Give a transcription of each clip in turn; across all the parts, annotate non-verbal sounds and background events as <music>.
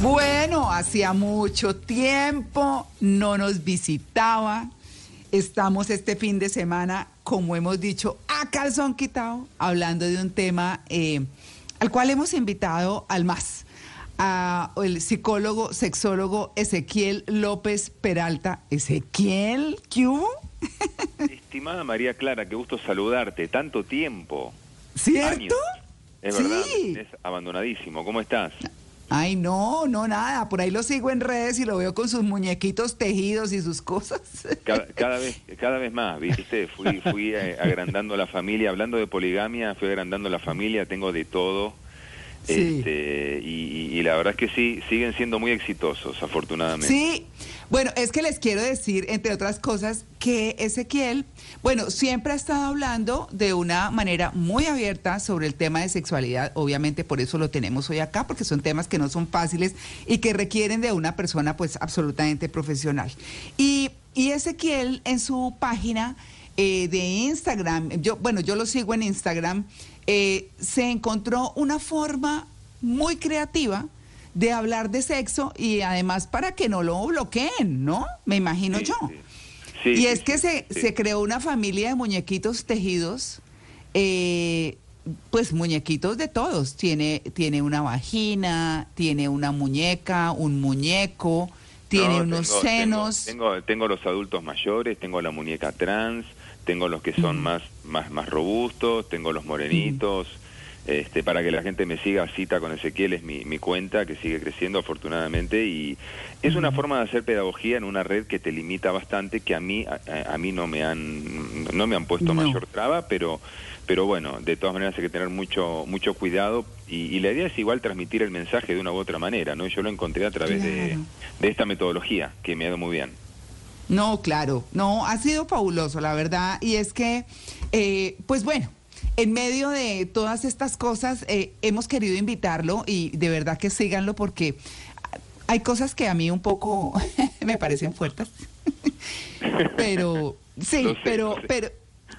Bueno, hacía mucho tiempo no nos visitaba. Estamos este fin de semana, como hemos dicho, a calzón quitado, hablando de un tema eh, al cual hemos invitado al más, al psicólogo, sexólogo Ezequiel López Peralta. Ezequiel, ¿qué hubo? <laughs> Estimada María Clara, qué gusto saludarte. Tanto tiempo. ¿Cierto? Años. Es Sí. verdad, es abandonadísimo. ¿Cómo estás? Ay, no, no, nada. Por ahí lo sigo en redes y lo veo con sus muñequitos tejidos y sus cosas. Cada, cada vez cada vez más, ¿viste? Fui, fui eh, <laughs> agrandando la familia. Hablando de poligamia, fui agrandando la familia. Tengo de todo. Sí. Este, y, y- y la verdad es que sí, siguen siendo muy exitosos, afortunadamente. Sí, bueno, es que les quiero decir, entre otras cosas, que Ezequiel, bueno, siempre ha estado hablando de una manera muy abierta sobre el tema de sexualidad. Obviamente por eso lo tenemos hoy acá, porque son temas que no son fáciles y que requieren de una persona pues absolutamente profesional. Y, y Ezequiel en su página eh, de Instagram, yo, bueno, yo lo sigo en Instagram, eh, se encontró una forma muy creativa de hablar de sexo y además para que no lo bloqueen, ¿no? Me imagino Sí, yo. sí. Y es que se, se creó una familia de muñequitos tejidos, eh, pues muñequitos de todos. Tiene, tiene una vagina, tiene una muñeca, un muñeco, tiene No, unos tengo- senos. Tengo, tengo, tengo los adultos mayores, tengo la muñeca trans, tengo los que son más, más, más robustos, tengo los morenitos. Este, para que la gente me siga, cita con Ezequiel es mi, mi cuenta que sigue creciendo afortunadamente y es una forma de hacer pedagogía en una red que te limita bastante que a mí a, a- mí no me han no me han puesto No. mayor traba pero pero bueno de todas maneras hay que tener mucho mucho cuidado y, y la idea es igual transmitir el mensaje de una u otra manera no yo lo encontré a través de, de esta metodología que me ha ido muy bien. No, claro, no, ha sido fabuloso, la verdad. Y es que, eh, pues bueno, en medio de todas estas cosas, eh, hemos querido invitarlo y de verdad que síganlo porque hay cosas que a mí un poco <laughs> me parecen fuertes. <laughs> pero, sí, sé, pero, sé. pero,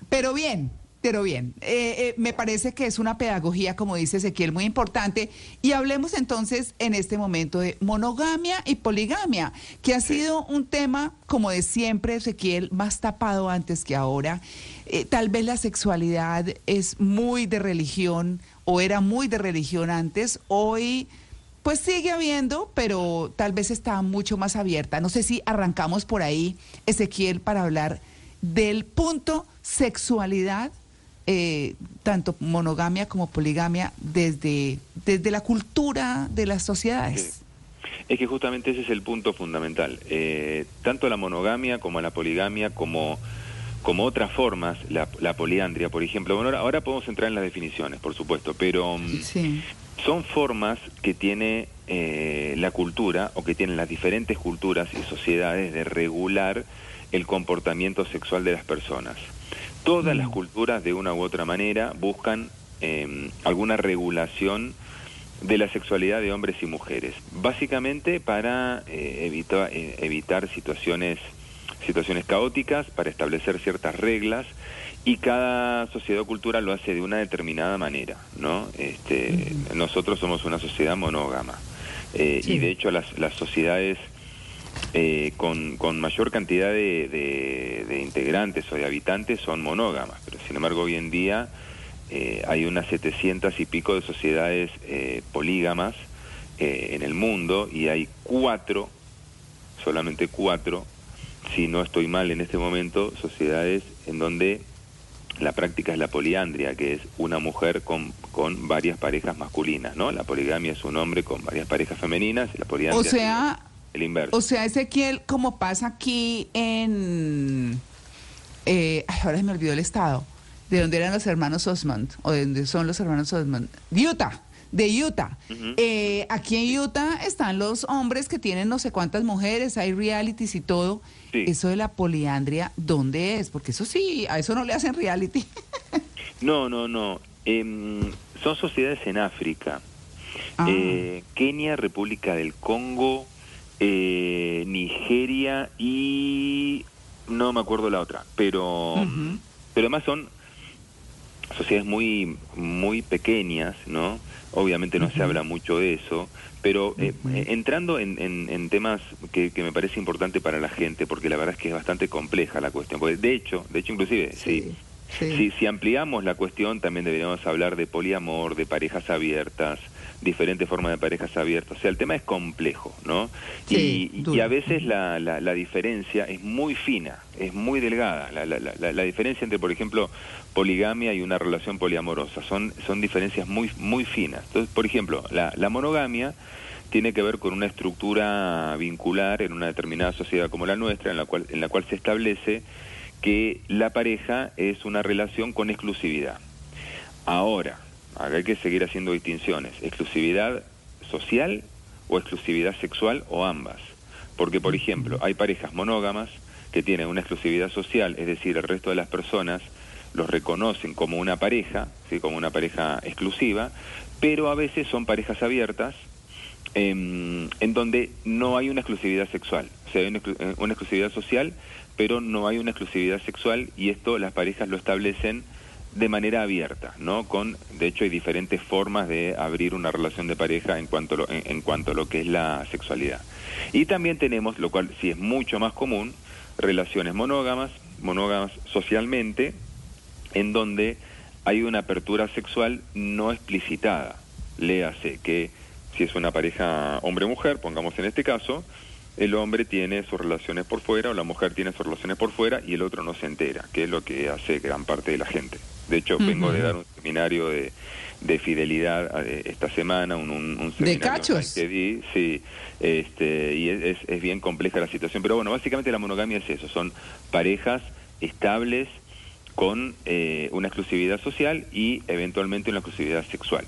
pero bien. Pero bien, eh, eh, me parece que es una pedagogía, como dice Ezequiel, muy importante. Y hablemos entonces en este momento de monogamia y poligamia, que ha sido un tema, como de siempre, Ezequiel, más tapado antes que ahora. Eh, tal vez la sexualidad es muy de religión o era muy de religión antes. Hoy, pues sigue habiendo, pero tal vez está mucho más abierta. No sé si arrancamos por ahí, Ezequiel, para hablar del punto sexualidad eh, tanto monogamia como poligamia desde, desde la cultura de las sociedades. Es que justamente ese es el punto fundamental. Eh, tanto la monogamia como la poligamia, como, como otras formas, la, la poliandria, por ejemplo. Bueno, ahora, ahora podemos entrar en las definiciones, por supuesto, pero mm, Sí. son formas que tiene eh, la cultura o que tienen las diferentes culturas y sociedades de regular el comportamiento sexual de las personas. Todas Mm. las culturas, de una u otra manera, buscan eh, alguna regulación de la sexualidad de hombres y mujeres, básicamente para eh, evita- eh, evitar situaciones situaciones caóticas, para establecer ciertas reglas y cada sociedad o cultura lo hace de una determinada manera, ¿no? Este, nosotros somos una sociedad monógama eh, Sí. y de hecho las, las sociedades eh, con, con mayor cantidad de, de- de integrantes o de habitantes son monógamas, pero sin embargo hoy en día eh, hay unas 700 y pico de sociedades eh, polígamas eh, en el mundo y hay cuatro, solamente cuatro, si no estoy mal en este momento, sociedades en donde la práctica es la poliandria, que es una mujer con, con varias parejas masculinas, ¿no? La poligamia es un hombre con varias parejas femeninas y la poliandria O sea, es el inverso. o sea, Ezequiel, como pasa aquí en... eh, ay, ahora se me olvidó el estado. ¿De dónde eran los hermanos Osmond? ¿O de dónde son los hermanos Osmond? Utah. De Utah. Eh, aquí en Utah están los hombres que tienen no sé cuántas mujeres, hay realities y todo. Sí. Eso de la poliandria, ¿dónde es? Porque eso sí, a eso no le hacen reality. <laughs> No, no, no. Em, son sociedades en África. Ah. Eh, Kenia, República del Congo, eh, Nigeria y no me acuerdo la otra, pero pero además son sociedades muy, muy pequeñas, ¿no? Obviamente no se habla mucho de eso, pero eh, entrando en, en, temas que, que, me parece importante para la gente, porque la verdad es que es bastante compleja la cuestión, porque de hecho, de hecho inclusive, sí. Si, si ampliamos la cuestión, también deberíamos hablar de poliamor, de parejas abiertas, diferentes formas de parejas abiertas. O sea, el tema es complejo, ¿no? y, y, a veces la, la, diferencia es muy fina, es muy delgada. La, la, diferencia entre, por ejemplo, poligamia y una relación poliamorosa son, son diferencias muy, muy finas. Entonces, por ejemplo, la, la monogamia tiene que ver con una estructura vincular en una determinada sociedad como la nuestra, en la cual, en la cual se establece que la pareja es una relación con exclusividad. Ahora, hay que seguir haciendo distinciones, exclusividad social o exclusividad sexual o ambas. Porque, por ejemplo, hay parejas monógamas que tienen una exclusividad social, es decir, el resto de las personas los reconocen como una pareja, ¿sí? como una pareja exclusiva, pero a veces son parejas abiertas em, en donde no hay una exclusividad sexual, o sea, hay una, una exclusividad social, pero no hay una exclusividad sexual y esto las parejas lo establecen de manera abierta, ¿no? Con, de hecho, hay diferentes formas de abrir una relación de pareja en cuanto, lo, en, cuanto a lo que es la sexualidad. Y también tenemos, lo cual sí es mucho más común, relaciones monógamas, monógamas socialmente, en donde hay una apertura sexual no explicitada. Léase que si es una pareja hombre-mujer, pongamos en este caso, el hombre tiene sus relaciones por fuera o la mujer tiene sus relaciones por fuera y el otro no se entera, que es lo que hace gran parte de la gente. De hecho, vengo de dar un seminario de, de fidelidad eh, esta semana, un, un, seminario ¿De cachos? que di, sí, este, y es, es, bien compleja la situación. Pero bueno, básicamente la monogamia es eso, son parejas estables con eh, una exclusividad social y eventualmente una exclusividad sexual.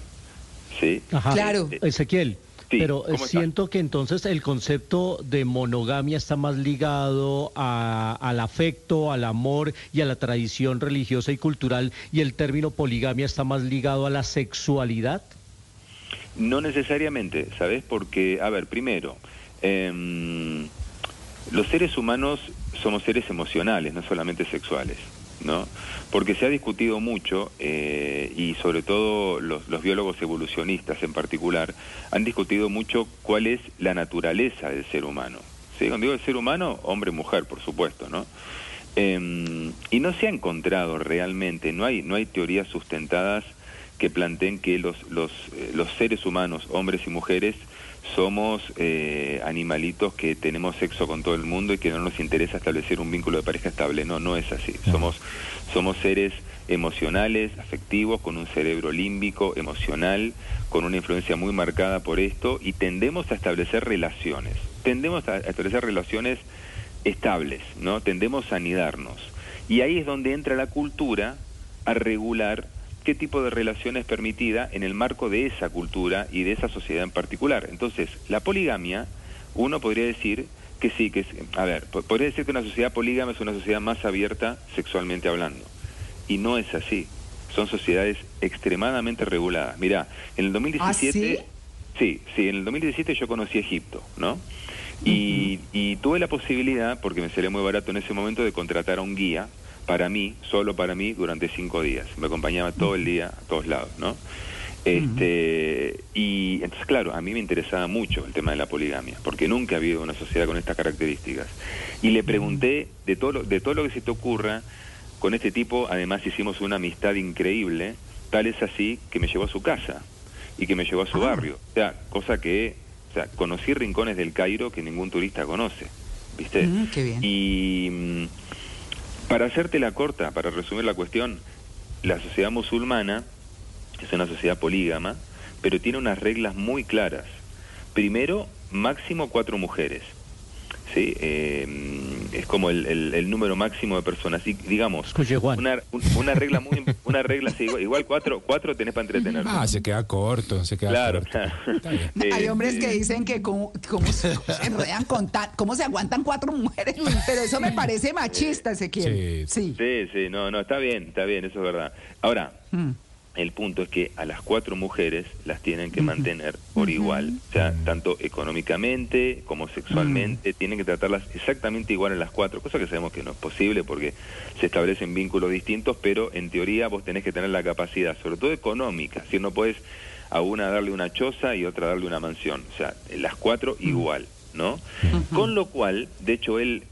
¿Sí? Claro. Ezequiel, pero eh, siento que entonces el concepto de monogamia está más ligado a, al afecto, al amor y a la tradición religiosa y cultural y el término poligamia está más ligado a la sexualidad. No necesariamente, ¿sabes? Porque, a ver, primero, em, los seres humanos somos seres emocionales, no solamente sexuales. ¿No? Porque se ha discutido mucho, eh, y sobre todo los, biólogos evolucionistas en particular, han discutido mucho cuál es la naturaleza del ser humano. ¿Sí? Cuando digo el ser humano, hombre mujer, por supuesto, ¿no? Eh, y no se ha encontrado realmente, no hay, no hay teorías sustentadas que planteen que los, los, eh, los seres humanos, hombres y mujeres, somos eh, animalitos que tenemos sexo con todo el mundo y que no nos interesa establecer un vínculo de pareja estable. No, no es así. Somos, somos seres emocionales, afectivos, con un cerebro límbico, emocional, con una influencia muy marcada por esto y tendemos a establecer relaciones. Tendemos a establecer relaciones estables, ¿no? Tendemos a anidarnos. Y ahí es donde entra la cultura a regular qué tipo de relación es permitida en el marco de esa cultura y de esa sociedad en particular. Entonces, la poligamia, uno podría decir que sí, que es, a ver, podría decir que una sociedad polígama es una sociedad más abierta sexualmente hablando. Y no es así. Son sociedades extremadamente reguladas. Mirá, en el 2017... ¿Ah, sí? sí, en el 2017 yo conocí Egipto, ¿no? Y, y tuve la posibilidad, porque me sería muy barato en ese momento, de contratar a un guía para mí, solo para mí, durante cinco días. Me acompañaba todo el día a todos lados, ¿no? Este, y entonces, claro, a mí me interesaba mucho el tema de la poligamia, porque nunca ha habido una sociedad con estas características. Y le pregunté de todo lo, de todo lo que se te ocurra, con este tipo, además hicimos una amistad increíble, tal es así que me llevó a su casa y que me llevó a su ah. barrio. O sea, cosa que, o sea, conocí rincones del Cairo que ningún turista conoce, ¿viste? qué bien. Y mm, para hacerte la corta, para resumir la cuestión, la sociedad musulmana es una sociedad polígama, pero tiene unas reglas muy claras. Primero, máximo cuatro mujeres. ¿Sí? Eh, es como el, el, número máximo de personas. Y digamos, una, una regla muy, una regla, sí, igual, cuatro, cuatro tenés para entretener. Ah, se queda corto, se queda claro, corto. Hay hombres que dicen que cómo, cómo se, enredan con cómo se aguantan cuatro mujeres, <laughs> pero eso me parece machista, Ezequiel. Sí. sí, sí, no, no, está bien, está bien, eso es verdad. Ahora, mm. El punto es que a las cuatro mujeres las tienen que mantener por igual, o sea, tanto económicamente como sexualmente, tienen que tratarlas exactamente igual en las cuatro, cosa que sabemos que no es posible porque se establecen vínculos distintos, pero en teoría vos tenés que tener la capacidad, sobre todo económica, si no puedes a una darle una choza y otra darle una mansión, o sea, las cuatro igual, ¿no? Con lo cual, de hecho, él,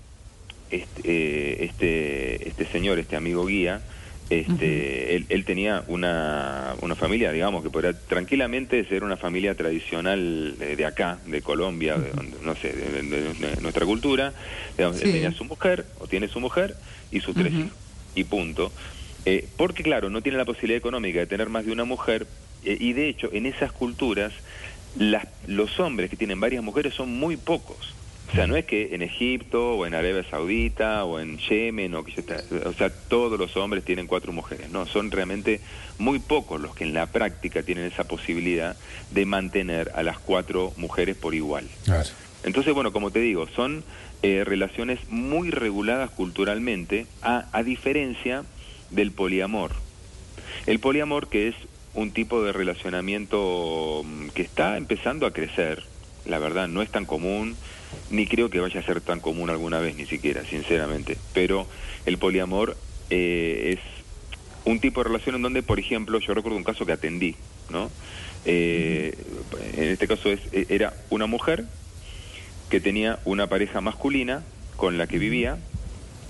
este, eh, este, este señor, este amigo guía, este, él, tenía una, una, familia, digamos, que podría tranquilamente ser una familia tradicional de, acá, de Colombia, de, no sé, de, nuestra cultura. Digamos, Él tenía su mujer, o tiene su mujer, y sus tres hijos. Y punto. Eh, porque, claro, no tiene la posibilidad económica de tener más de una mujer, eh, y de hecho, en esas culturas, las, los hombres que tienen varias mujeres son muy pocos. O sea, no es que en Egipto o en Arabia Saudita o en Yemen o que o sea, todos los hombres tienen cuatro mujeres, no, son realmente muy pocos los que en la práctica tienen esa posibilidad de mantener a las cuatro mujeres por igual. Entonces, bueno, como te digo, son eh, relaciones muy reguladas culturalmente, a, a diferencia del poliamor. El poliamor que es un tipo de relacionamiento mm, que está empezando a crecer, la verdad, no es tan común ni creo que vaya a ser tan común alguna vez, ni siquiera, sinceramente. Pero el poliamor eh, es un tipo de relación en donde, por ejemplo, yo recuerdo un caso que atendí, ¿no? Eh, en este caso es, e, era una mujer que tenía una pareja masculina con la que vivía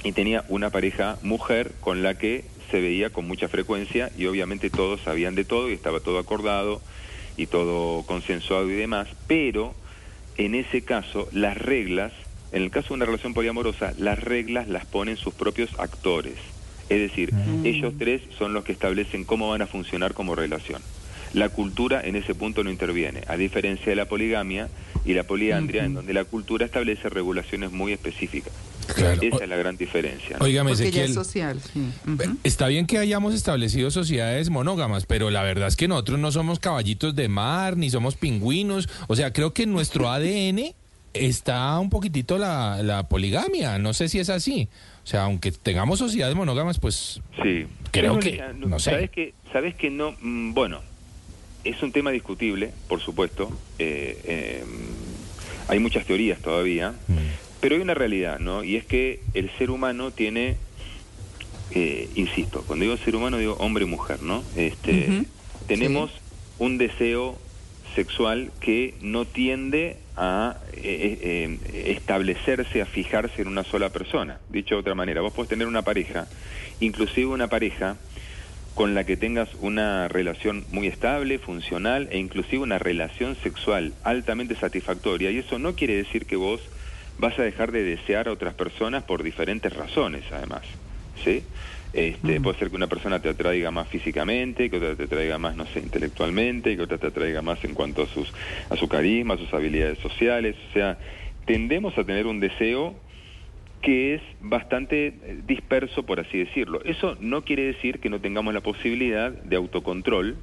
y tenía una pareja mujer con la que se veía con mucha frecuencia y obviamente todos sabían de todo y estaba todo acordado y todo consensuado y demás, pero en ese caso las reglas, en el caso de una relación poliamorosa, las reglas las ponen sus propios actores. Es decir, mm. ellos tres son los que establecen cómo van a funcionar como relación. La cultura en ese punto no interviene, a diferencia de la poligamia y la poliandria, en donde la cultura establece regulaciones muy específicas. Esa es la gran diferencia. Oígame, es social. Está bien que hayamos establecido sociedades monógamas, pero la verdad es que nosotros no somos caballitos de mar, ni somos pingüinos. O sea, creo que en nuestro <laughs> ADN está un poquitito la, poligamia. No sé si es así. O sea, aunque tengamos sociedades monógamas, pues sí. creo que, no sé. ¿Sabes que, sabes que no? Mm, bueno, es un tema discutible, por supuesto. Eh, em, hay muchas teorías todavía. Mm. Pero hay una realidad, ¿no? Y es que el ser humano tiene, eh, insisto, cuando digo ser humano digo hombre y mujer, ¿no? Este, Tenemos un deseo sexual que no tiende a eh, eh, establecerse, a fijarse en una sola persona. Dicho de otra manera, vos podés tener una pareja, inclusive una pareja con la que tengas una relación muy estable, funcional e inclusive una relación sexual altamente satisfactoria. Y eso no quiere decir que vos vas a dejar de desear a otras personas por diferentes razones, además. ¿Sí? Este, Puede ser que una persona te atraiga más físicamente, que otra te atraiga más, no sé, intelectualmente, que otra te atraiga más en cuanto a, sus, a su carisma, a sus habilidades sociales. O sea, tendemos a tener un deseo que es bastante eh, disperso, por así decirlo. Eso no quiere decir que no tengamos la posibilidad de autocontrol,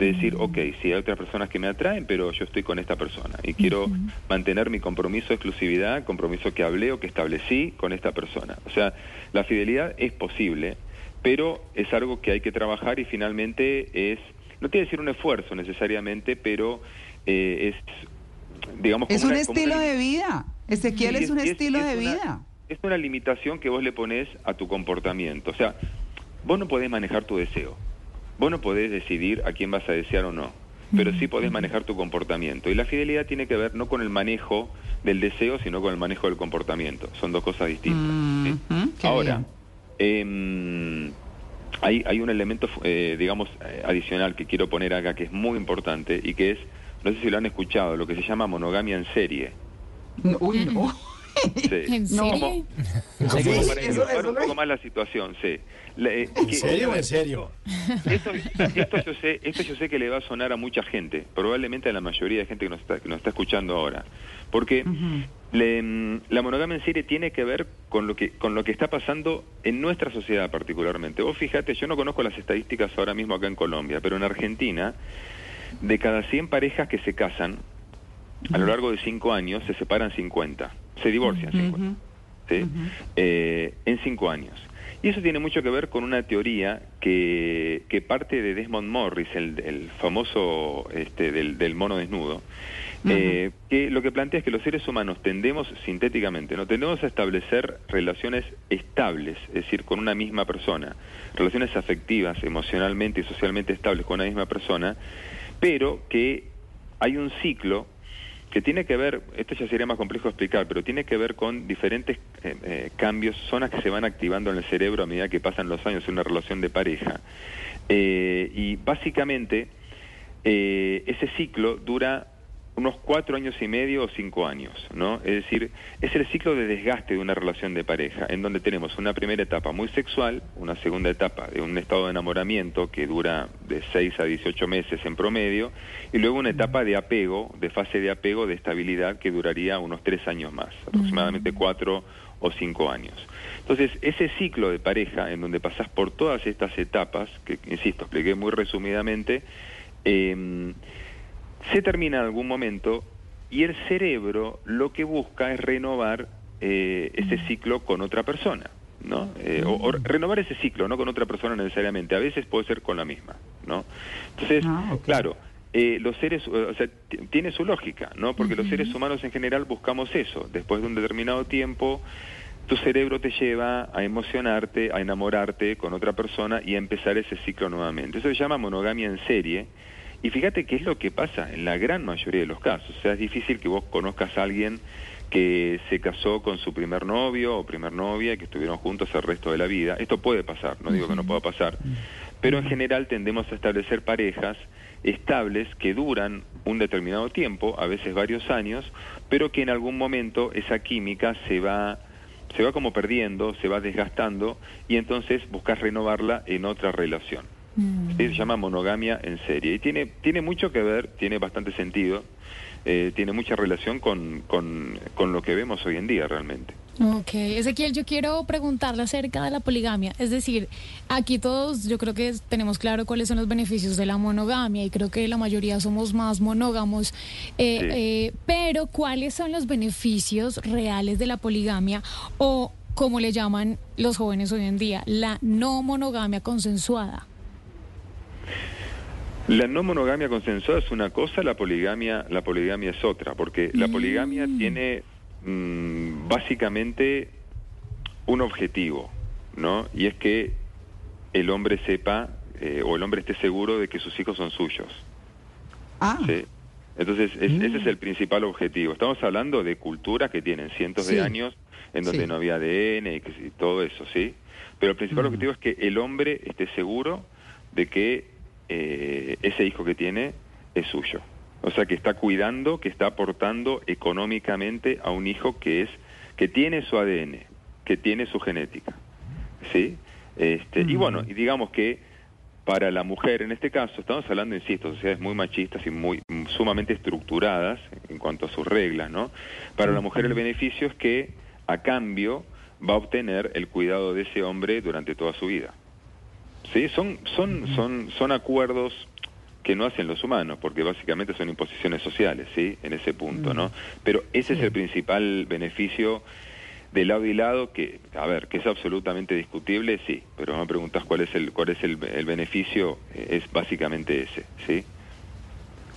de decir, ok, si hay otras personas que me atraen, pero yo estoy con esta persona y quiero mantener mi compromiso de exclusividad, compromiso que hablé o que establecí con esta persona. O sea, la fidelidad es posible, pero es algo que hay que trabajar y finalmente es, no tiene que decir un esfuerzo necesariamente, pero eh, es, digamos... Es un estilo de vida. Ezequiel es, un estilo de vida. Es una limitación que vos le pones a tu comportamiento. O sea, vos no podés manejar tu deseo Vos no podés decidir a quién vas a desear o no, pero sí podés manejar tu comportamiento. Y la fidelidad tiene que ver no con el manejo del deseo, sino con el manejo del comportamiento. Son dos cosas distintas. Ahora, em, hay, hay, un elemento, eh, digamos, eh, adicional que quiero poner acá que es muy importante y que es, no sé si lo han escuchado, lo que se llama monogamia en serie. uy, no. <laughs> ¿En serio? un poco más la situación, sí. Eh, ¿En serio en serio? Esto, yo sé, esto yo sé que le va a sonar a mucha gente, probablemente a la mayoría de gente que nos está, que nos está escuchando ahora. Porque mm, la monogamia en serie tiene que ver con lo que, con lo que está pasando en nuestra sociedad particularmente. Vos fíjate, yo no conozco las estadísticas ahora mismo acá en Colombia, pero en Argentina, de cada 100 parejas que se casan, a lo largo de 5 años se separan 50 se divorcian, ¿sí? eh, en cinco años. Y eso tiene mucho que ver con una teoría que, que parte de Desmond Morris, el, famoso este, del, mono desnudo, eh, que lo que plantea es que los seres humanos tendemos, sintéticamente, no tendemos a establecer relaciones estables, es decir, con una misma persona, relaciones afectivas, emocionalmente y socialmente estables con una misma persona, pero que hay un ciclo que tiene que ver, esto ya sería más complejo explicar, pero tiene que ver con diferentes eh, eh, cambios, zonas que se van activando en el cerebro a medida que pasan los años en una relación de pareja. Eh, y básicamente ese ciclo dura unos cuatro años y medio o cinco años, ¿no? Es decir, es el ciclo de desgaste de una relación de pareja, en donde tenemos una primera etapa muy sexual, una segunda etapa de un estado de enamoramiento que dura de 6 a 18 meses en promedio, y luego una etapa de apego, de fase de apego, de estabilidad, que duraría unos tres años más, aproximadamente cuatro o cinco años. Entonces, ese ciclo de pareja, en donde pasás por todas estas etapas, que, insisto, expliqué muy resumidamente, eh, se termina en algún momento y el cerebro lo que busca es renovar eh, ese mm. ciclo con otra persona. ¿no? Eh, o, mm. renovar ese ciclo, no con otra persona necesariamente, a veces puede ser con la misma, ¿no? Entonces, ah, claro, eh, los seres, o sea, tiene su lógica, ¿no? Porque los seres humanos en general buscamos eso, después de un determinado tiempo, tu cerebro te lleva a emocionarte, a enamorarte con otra persona y a empezar ese ciclo nuevamente. Eso se llama monogamia en serie y fíjate qué es lo que pasa en la gran mayoría de los casos. O sea, es difícil que vos conozcas a alguien que se casó con su primer novio o primer novia que estuvieron juntos el resto de la vida. Esto puede pasar, no digo que no pueda pasar, pero en general tendemos a establecer parejas estables que duran un determinado tiempo, a veces varios años, pero que en algún momento esa química se va se va como perdiendo, se va desgastando y entonces buscas renovarla en otra relación. Mm. Se llama monogamia en serie. Y tiene, tiene mucho que ver, tiene bastante sentido, eh, tiene mucha relación con, con, con, lo que vemos hoy en día realmente. Ok, Ezequiel, yo quiero preguntarle acerca de la poligamia. Es decir, aquí todos yo creo que tenemos claro cuáles son los beneficios de la monogamia y creo que la mayoría somos más monógamos. Eh, eh, pero, ¿cuáles son los beneficios reales de la poligamia o, como le llaman los jóvenes hoy en día, la no monogamia consensuada? La no monogamia consensuada es una cosa, la poligamia, la poligamia es otra, porque la mm. poligamia tiene mm, básicamente un objetivo, ¿no? Y es que el hombre sepa eh, o el hombre esté seguro de que sus hijos son suyos. Ah. Entonces, ese es el principal objetivo. Estamos hablando de culturas que tienen cientos de años en donde no había ADN y, todo eso, ¿sí? Pero el principal mm. objetivo es que el hombre esté seguro de que eh, ese hijo que tiene es suyo. O sea, que está cuidando, que está aportando económicamente a un hijo que es que tiene su ADN, que tiene su genética. ¿Sí? Este, Y bueno, y digamos que para la mujer, en este caso, estamos hablando, insisto, sociedades muy machistas y muy sumamente estructuradas en cuanto a sus reglas, ¿no? Para la mujer el beneficio es que a cambio va a obtener el cuidado de ese hombre durante toda su vida. Sí, son, son, son, son acuerdos que no hacen los humanos, porque básicamente son imposiciones sociales, ¿sí? En ese punto, ¿no? Pero ese es el principal beneficio de lado y lado, que, a ver, que es absolutamente discutible, sí, pero me preguntas cuál es el, cuál es el, el beneficio, eh, es básicamente ese, ¿sí?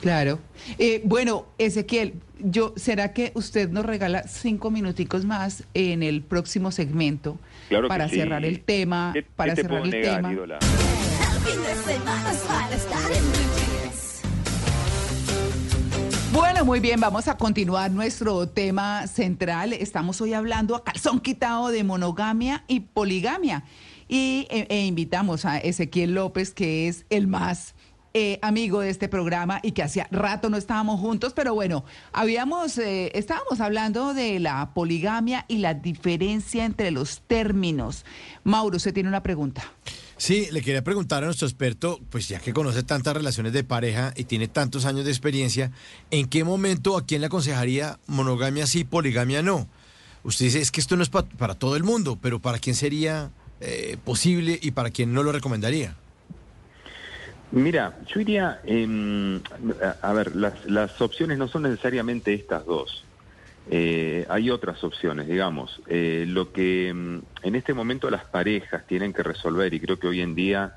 Claro. Eh, bueno, Ezequiel, yo, ¿será que usted nos regala cinco minuticos más en el próximo segmento para cerrar el tema? para cerrar el tema. Bueno, muy bien, vamos a continuar nuestro tema central. Estamos hoy hablando a calzón quitado de monogamia y poligamia. Y e, e invitamos a Ezequiel López, que es el más eh, amigo de este programa y que hacía rato no estábamos juntos, pero bueno, habíamos, eh, estábamos hablando de la poligamia y la diferencia entre los términos. Mauro, usted tiene una pregunta. Sí, le quería preguntar a nuestro experto, pues ya que conoce tantas relaciones de pareja y tiene tantos años de experiencia, ¿en qué momento a quién le aconsejaría monogamia sí, poligamia no? Usted dice, es que esto no es para todo el mundo, pero ¿para quién sería eh, posible y para quién no lo recomendaría? Mira, yo diría, a ver, las, las opciones no son necesariamente estas dos. eh, hay otras opciones, digamos. Eh, lo que mm, en este momento las parejas tienen que resolver, y creo que hoy en día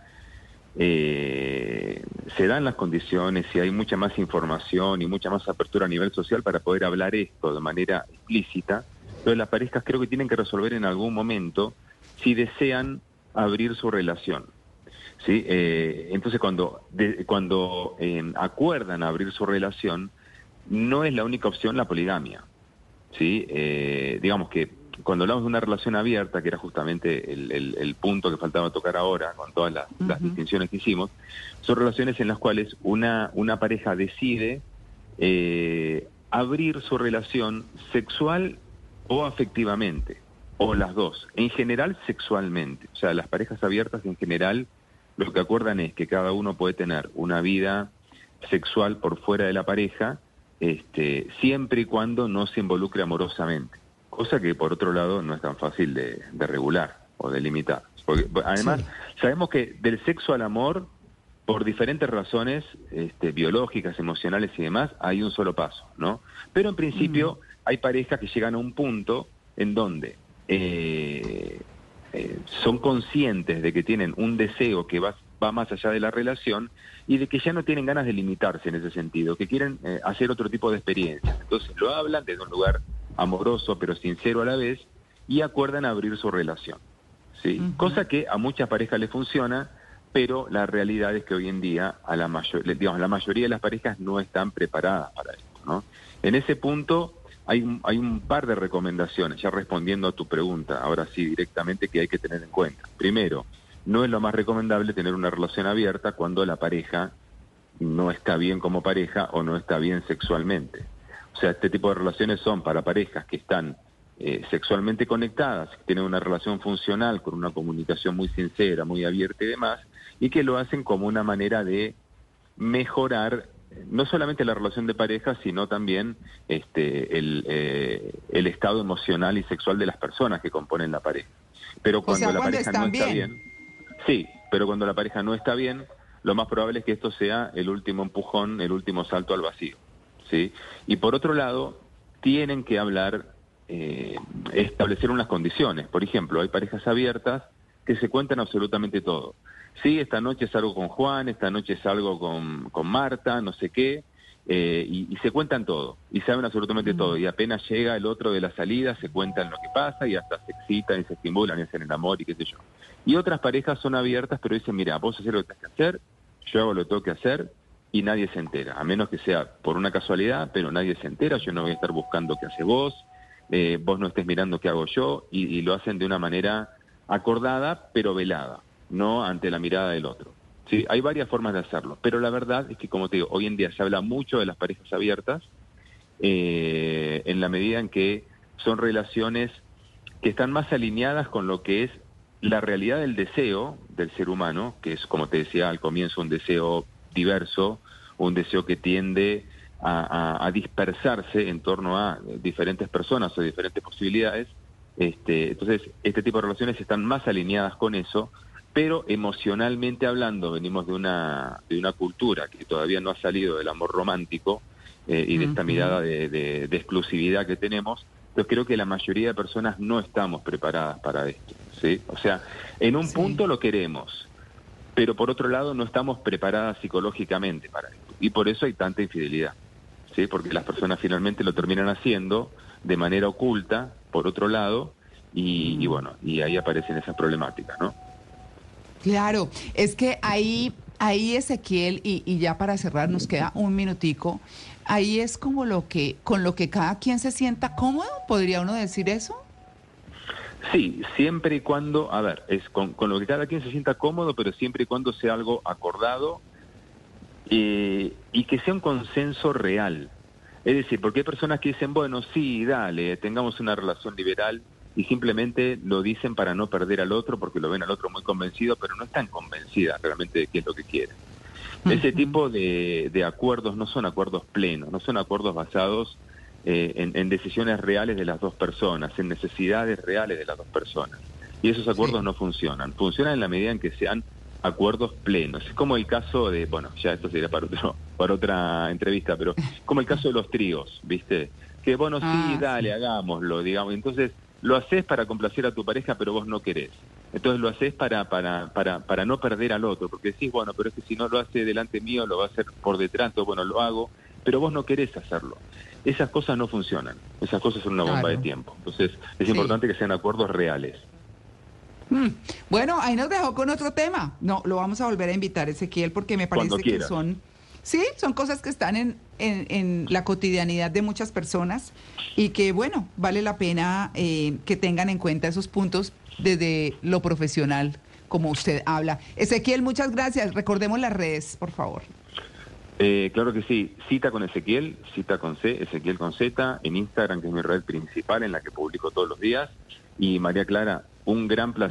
eh, se dan las condiciones y hay mucha más información y mucha más apertura a nivel social para poder hablar esto de manera explícita. Entonces las parejas creo que tienen que resolver en algún momento si desean abrir su relación. ¿Sí? entonces cuando, cuando acuerdan abrir su relación, no es la única opción la poligamia. ¿sí? Eh, digamos que cuando hablamos de una relación abierta, que era justamente el, punto que faltaba tocar ahora, con todas las, distinciones que hicimos, son relaciones en las cuales una, una pareja decide eh, abrir su relación sexual o afectivamente, o las dos, en general sexualmente. O sea, las parejas abiertas en general lo que acuerdan es que cada uno puede tener una vida sexual por fuera de la pareja, este, siempre y cuando no se involucre amorosamente, cosa que por otro lado no es tan fácil de, regular o de limitar. Porque, además, sabemos que del sexo al amor, por diferentes razones este, biológicas, emocionales y demás, hay un solo paso, ¿no? Pero en principio hay parejas que llegan a un punto en donde eh, eh, son conscientes de que tienen un deseo que va va más allá de la relación y de que ya no tienen ganas de limitarse en ese sentido, que quieren eh, hacer otro tipo de experiencias. Entonces lo hablan desde un lugar amoroso pero sincero a la vez y acuerdan abrir su relación. ¿sí? Cosa que a muchas parejas les funciona, pero la realidad es que hoy en día a la, mayor, digamos, la mayoría de las parejas no están preparadas para esto. ¿no? En ese punto hay hay un par de recomendaciones, ya respondiendo a tu pregunta, ahora sí directamente, que hay que tener en cuenta. Primero, no es lo más recomendable tener una relación abierta cuando la pareja no está bien como pareja o no está bien sexualmente. O sea, este tipo de relaciones son para parejas que están eh, sexualmente conectadas, que tienen una relación funcional con una comunicación muy sincera, muy abierta y demás, y que lo hacen como una manera de mejorar no solamente la relación de pareja, sino también este, el, eh, el estado emocional y sexual de las personas que componen la pareja. Pero cuando la pareja no está bien Sí, pero cuando la pareja no está bien, lo más probable es que esto sea el último empujón, el último salto al vacío. ¿sí? Y por otro lado, tienen que hablar, eh, establecer unas condiciones. Por ejemplo, hay parejas abiertas que se cuentan absolutamente todo. Sí, esta noche salgo con Juan, esta noche salgo con, con Marta, no sé qué, eh, y, se cuentan todo, y saben absolutamente mm. todo, y apenas llega el otro de la salida, se cuentan lo que pasa, y hasta se excitan y se estimulan y hacen el amor y qué sé yo. Y otras parejas son abiertas, pero dicen, mira, vos haces lo que tenés que hacer, yo hago lo que tengo que hacer, y nadie se entera, a menos que sea por una casualidad, pero nadie se entera, yo no voy a estar buscando qué hace vos, eh, vos no estés mirando qué hago yo, y, y lo hacen de una manera acordada, pero velada, no ante la mirada del otro. Sí, hay varias formas de hacerlo, pero la verdad es que, como te digo, hoy en día se habla mucho de las parejas abiertas eh, en la medida en que son relaciones que están más alineadas con lo que es la realidad del deseo del ser humano, que es, como te decía al comienzo, un deseo diverso, un deseo que tiende a, dispersarse en torno a diferentes personas o diferentes posibilidades. Este, entonces, este tipo de relaciones están más alineadas con eso pero emocionalmente hablando venimos de una, de una cultura que todavía no ha salido del amor romántico eh, y de esta mirada de, exclusividad que tenemos, yo creo que la mayoría de personas no estamos preparadas para esto. ¿sí? O sea, en un punto lo queremos, pero por otro lado no estamos preparadas psicológicamente para esto. Y por eso hay tanta infidelidad, ¿sí? porque las personas finalmente lo terminan haciendo de manera oculta, por otro lado, y, y bueno, y ahí aparecen esas problemáticas, ¿no? Claro, es que ahí, ahí Ezequiel, y, ya para cerrar nos queda un minutico, ahí es como lo que, con lo que cada quien se sienta cómodo, ¿podría uno decir eso? Sí, siempre y cuando, a ver, es con, lo que cada quien se sienta cómodo, pero siempre y cuando sea algo acordado eh, y que sea un consenso real. Es decir, porque hay personas que dicen, bueno, sí, dale, tengamos una relación liberal, y simplemente lo dicen para no perder al otro porque lo ven al otro muy convencido, pero no están convencidas realmente de qué es lo que quieren. Ese tipo de, acuerdos no son acuerdos plenos, no son acuerdos basados eh, en, decisiones reales de las dos personas, en necesidades reales de las dos personas. Y esos acuerdos no funcionan. Funcionan en la medida en que sean acuerdos plenos. Es como el caso de, bueno, ya esto sería para, otro, <laughs> para otra entrevista, pero como el caso de los tríos, ¿viste? Que bueno, sí, ah, dale, hagámoslo, digamos. Entonces, lo haces para complacer a tu pareja, pero vos no querés. Entonces lo haces para, para, para, para no perder al otro, porque decís, bueno, pero es que si no lo hace delante mío, lo va a hacer por detrás, entonces, bueno, lo hago, pero vos no querés hacerlo. Esas cosas no funcionan, esas cosas son una bomba de tiempo. Entonces es importante que sean acuerdos reales. Mm. Bueno, ahí nos dejó con otro tema. No, lo vamos a volver a invitar, Ezequiel, porque me parece que son, sí, son cosas que están en, en, la cotidianidad de muchas personas y que, bueno, vale la pena eh, que tengan en cuenta esos puntos desde lo profesional, como usted habla. Ezequiel, muchas gracias. Recordemos las redes, por favor. Eh, claro que sí, cita con Ezequiel, cita con C, Ezequiel con Z, en Instagram, que es mi red principal en la que publico todos los días. Y María Clara, un gran placer.